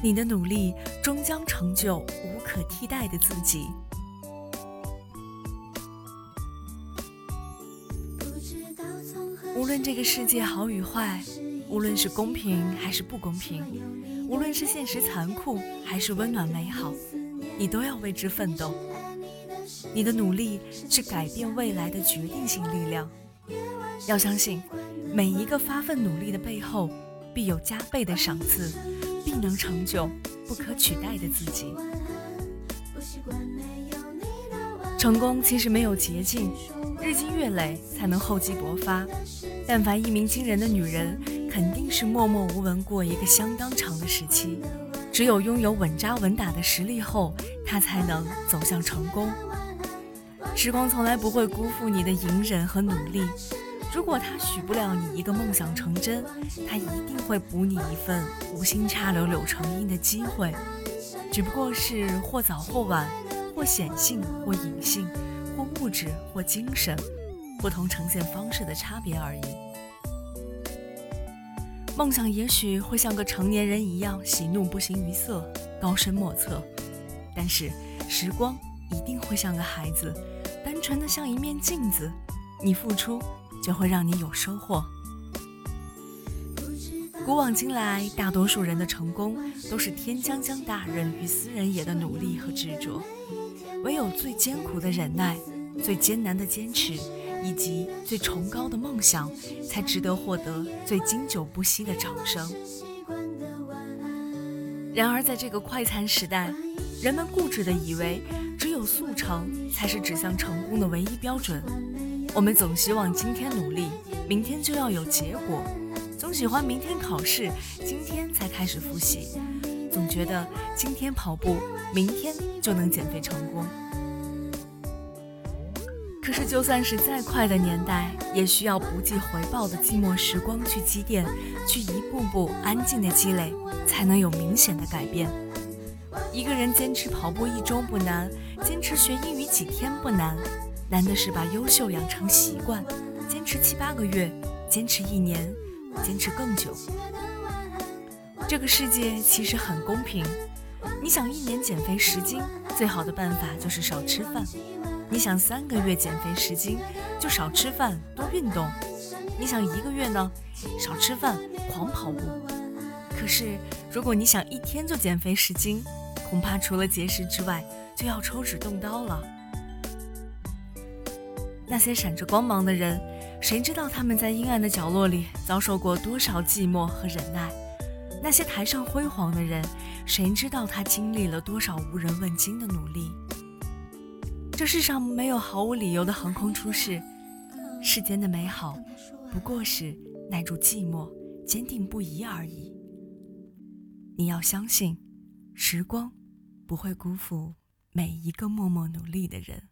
你的努力终将成就无可替代的自己。无论这个世界好与坏，无论是公平还是不公平，无论是现实残酷还是温暖美好，你都要为之奋斗。你的努力是改变未来的决定性力量。要相信，每一个发奋努力的背后，必有加倍的赏赐，必能成就不可取代的自己。成功其实没有捷径，日积月累才能厚积薄发。但凡一鸣惊人的女人，肯定是默默无闻过一个相当长的时期。只有拥有稳扎稳打的实力后，她才能走向成功。时光从来不会辜负你的隐忍和努力。如果他许不了你一个梦想成真，他一定会补你一份无心插柳柳成荫的机会。只不过是或早或晚，或显性或隐性，或物质或精神。不同呈现方式的差别而已。梦想也许会像个成年人一样喜怒不形于色、高深莫测，但是时光一定会像个孩子，单纯的像一面镜子。你付出，就会让你有收获。古往今来，大多数人的成功都是天将降大任于斯人也的努力和执着，唯有最艰苦的忍耐，最艰难的坚持。以及最崇高的梦想，才值得获得最经久不息的掌声。然而，在这个快餐时代，人们固执地以为只有速成才是指向成功的唯一标准。我们总希望今天努力，明天就要有结果；总喜欢明天考试，今天才开始复习；总觉得今天跑步，明天就能减肥成功。可是，就算是再快的年代，也需要不计回报的寂寞时光去积淀，去一步步安静的积累，才能有明显的改变。一个人坚持跑步一周不难，坚持学英语几天不难，难的是把优秀养成习惯，坚持七八个月，坚持一年，坚持更久。这个世界其实很公平，你想一年减肥十斤，最好的办法就是少吃饭。你想三个月减肥十斤，就少吃饭多运动；你想一个月呢，少吃饭狂跑步。可是如果你想一天就减肥十斤，恐怕除了节食之外，就要抽纸动刀了。那些闪着光芒的人，谁知道他们在阴暗的角落里遭受过多少寂寞和忍耐？那些台上辉煌的人，谁知道他经历了多少无人问津的努力？这世上没有毫无理由的横空出世，世间的美好不过是耐住寂寞、坚定不移而已。你要相信，时光不会辜负每一个默默努力的人。